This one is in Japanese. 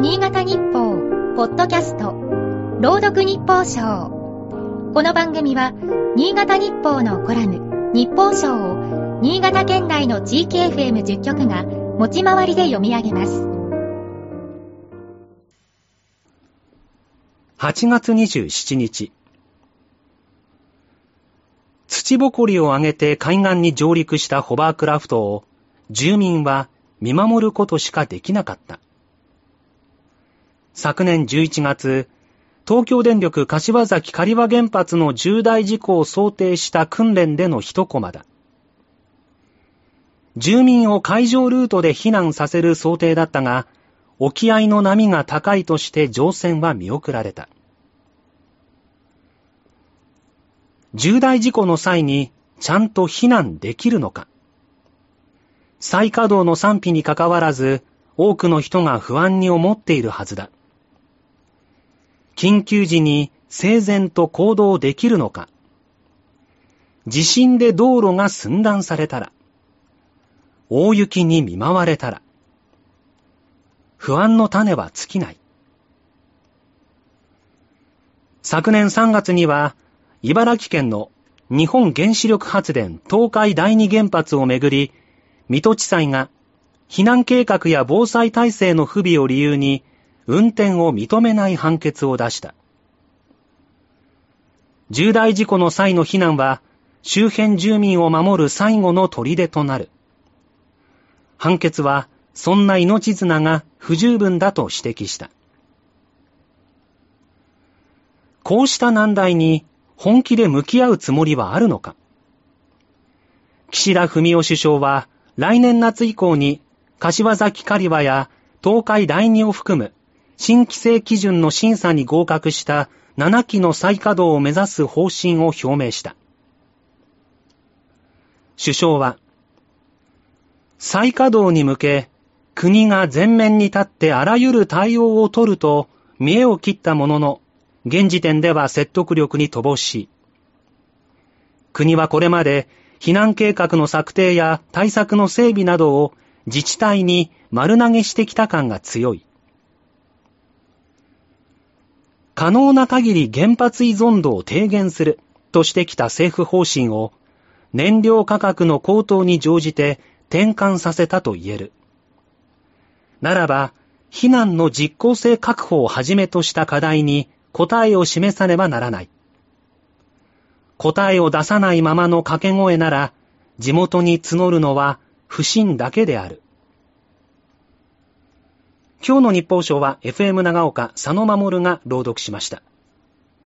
新潟日報、ポッドキャスト、朗読日報賞。この番組は、新潟日報のコラム、日報賞を、新潟県内の地域 FM10 局が、持ち回りで読み上げます。8月27日。土ぼこりを上げて海岸に上陸したホバークラフトを、住民は見守ることしかできなかった。昨年11月、東京電力柏崎刈羽原発の重大事故を想定した訓練での一コマだ。住民を海上ルートで避難させる想定だったが、沖合の波が高いとして乗船は見送られた。重大事故の際にちゃんと避難できるのか再稼働の賛否にかかわらず、多くの人が不安に思っているはずだ。緊急時に整然と行動できるのか。地震で道路が寸断されたら。大雪に見舞われたら。不安の種は尽きない。昨年3月には茨城県の日本原子力発電東海第二原発をめぐり水戸地裁が避難計画や防災体制の不備を理由に運転を認めない判決を出した。重大事故の際の避難は周辺住民を守る最後の砦となる。判決はそんな命綱が不十分だと指摘した。こうした難題に本気で向き合うつもりはあるのか岸田文雄首相は来年夏以降に柏崎刈羽や東海第二を含む新規制基準の審査に合格した7期の再稼働を目指す方針を表明した。首相は、再稼働に向け、国が前面に立ってあらゆる対応を取ると見栄を切ったものの、現時点では説得力に乏しい。国はこれまで避難計画の策定や対策の整備などを自治体に丸投げしてきた感が強い。可能な限り原発依存度を低減するとしてきた政府方針を燃料価格の高騰に乗じて転換させたと言える。ならば、避難の実効性確保をはじめとした課題に答えを示さねばならない。答えを出さないままの掛け声なら、地元に募るのは不信だけである。今日の日報賞は FM 長岡佐野守が朗読しました。